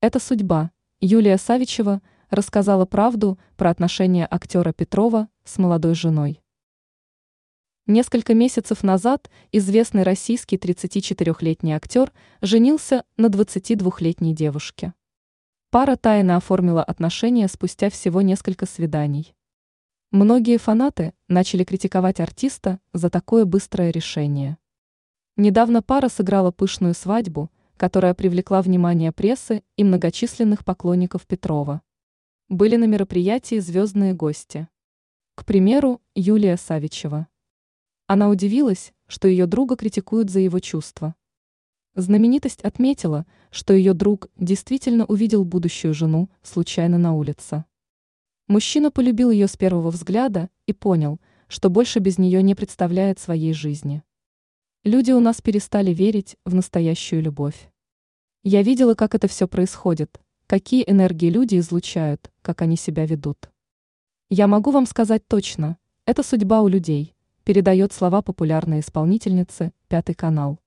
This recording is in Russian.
Это судьба. Юлия Савичева рассказала правду про отношения актера Петрова с молодой женой. Несколько месяцев назад известный российский 34-летний актер женился на 22-летней девушке. Пара тайно оформила отношения спустя всего несколько свиданий. Многие фанаты начали критиковать артиста за такое быстрое решение. Недавно пара сыграла пышную свадьбу, которая привлекла внимание прессы и многочисленных поклонников Петрова. Были на мероприятии звездные гости. К примеру, Юлия Савичева. Она удивилась, что ее друга критикуют за его чувства. Знаменитость отметила, что ее друг действительно увидел будущую жену случайно на улице. Мужчина полюбил ее с первого взгляда и понял, что больше без нее не представляет своей жизни. Люди у нас перестали верить в настоящую любовь. Я видела, как это все происходит, какие энергии люди излучают, как они себя ведут. Я могу вам сказать точно, это судьба у людей – передает слова популярной исполнительницы «Пятый канал».